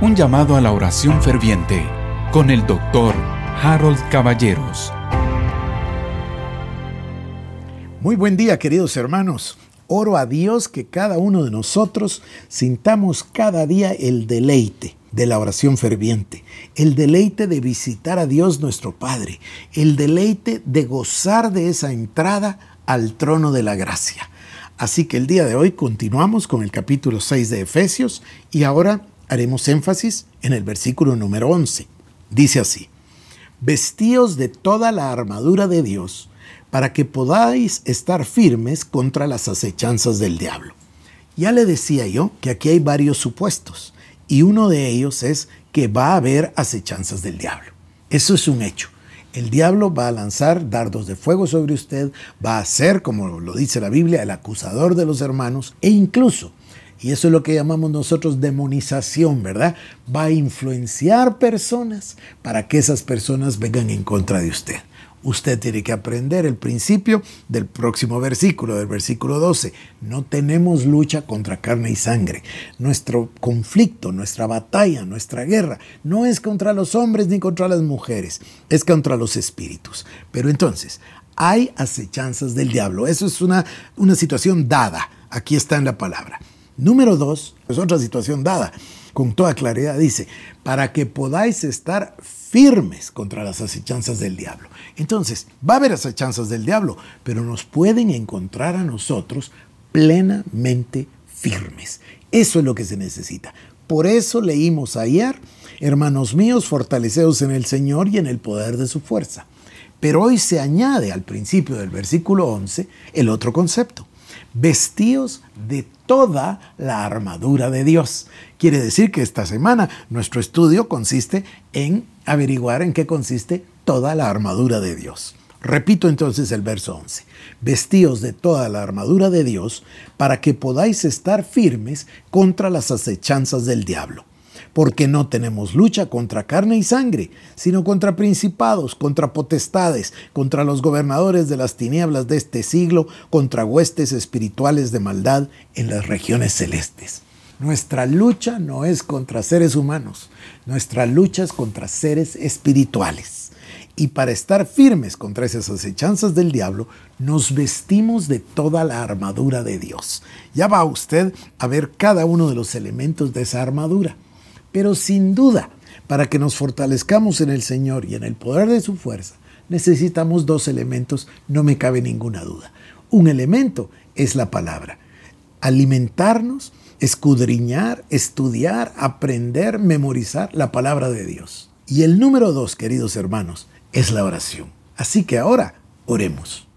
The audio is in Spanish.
Un llamado a la oración ferviente con el doctor Harold Caballeros. Muy buen día queridos hermanos. Oro a Dios que cada uno de nosotros sintamos cada día el deleite de la oración ferviente, el deleite de visitar a Dios nuestro Padre, el deleite de gozar de esa entrada al trono de la gracia. Así que el día de hoy continuamos con el capítulo 6 de Efesios y ahora haremos énfasis en el versículo número 11. Dice así, vestíos de toda la armadura de Dios para que podáis estar firmes contra las acechanzas del diablo. Ya le decía yo que aquí hay varios supuestos y uno de ellos es que va a haber acechanzas del diablo. Eso es un hecho. El diablo va a lanzar dardos de fuego sobre usted, va a ser, como lo dice la Biblia, el acusador de los hermanos e incluso y eso es lo que llamamos nosotros demonización, ¿verdad? Va a influenciar personas para que esas personas vengan en contra de usted. Usted tiene que aprender el principio del próximo versículo, del versículo 12. No tenemos lucha contra carne y sangre. Nuestro conflicto, nuestra batalla, nuestra guerra no es contra los hombres ni contra las mujeres, es contra los espíritus. Pero entonces, hay acechanzas del diablo. Eso es una, una situación dada. Aquí está en la palabra. Número dos, es otra situación dada, con toda claridad, dice, para que podáis estar firmes contra las acechanzas del diablo. Entonces, va a haber acechanzas del diablo, pero nos pueden encontrar a nosotros plenamente firmes. Eso es lo que se necesita. Por eso leímos ayer, hermanos míos, fortaleceos en el Señor y en el poder de su fuerza. Pero hoy se añade al principio del versículo 11 el otro concepto vestíos de toda la armadura de Dios. Quiere decir que esta semana nuestro estudio consiste en averiguar en qué consiste toda la armadura de Dios. Repito entonces el verso 11. Vestíos de toda la armadura de Dios para que podáis estar firmes contra las acechanzas del diablo porque no tenemos lucha contra carne y sangre, sino contra principados, contra potestades, contra los gobernadores de las tinieblas de este siglo, contra huestes espirituales de maldad en las regiones celestes. Nuestra lucha no es contra seres humanos, nuestra lucha es contra seres espirituales. Y para estar firmes contra esas acechanzas del diablo, nos vestimos de toda la armadura de Dios. Ya va usted a ver cada uno de los elementos de esa armadura. Pero sin duda, para que nos fortalezcamos en el Señor y en el poder de su fuerza, necesitamos dos elementos, no me cabe ninguna duda. Un elemento es la palabra. Alimentarnos, escudriñar, estudiar, aprender, memorizar la palabra de Dios. Y el número dos, queridos hermanos, es la oración. Así que ahora oremos.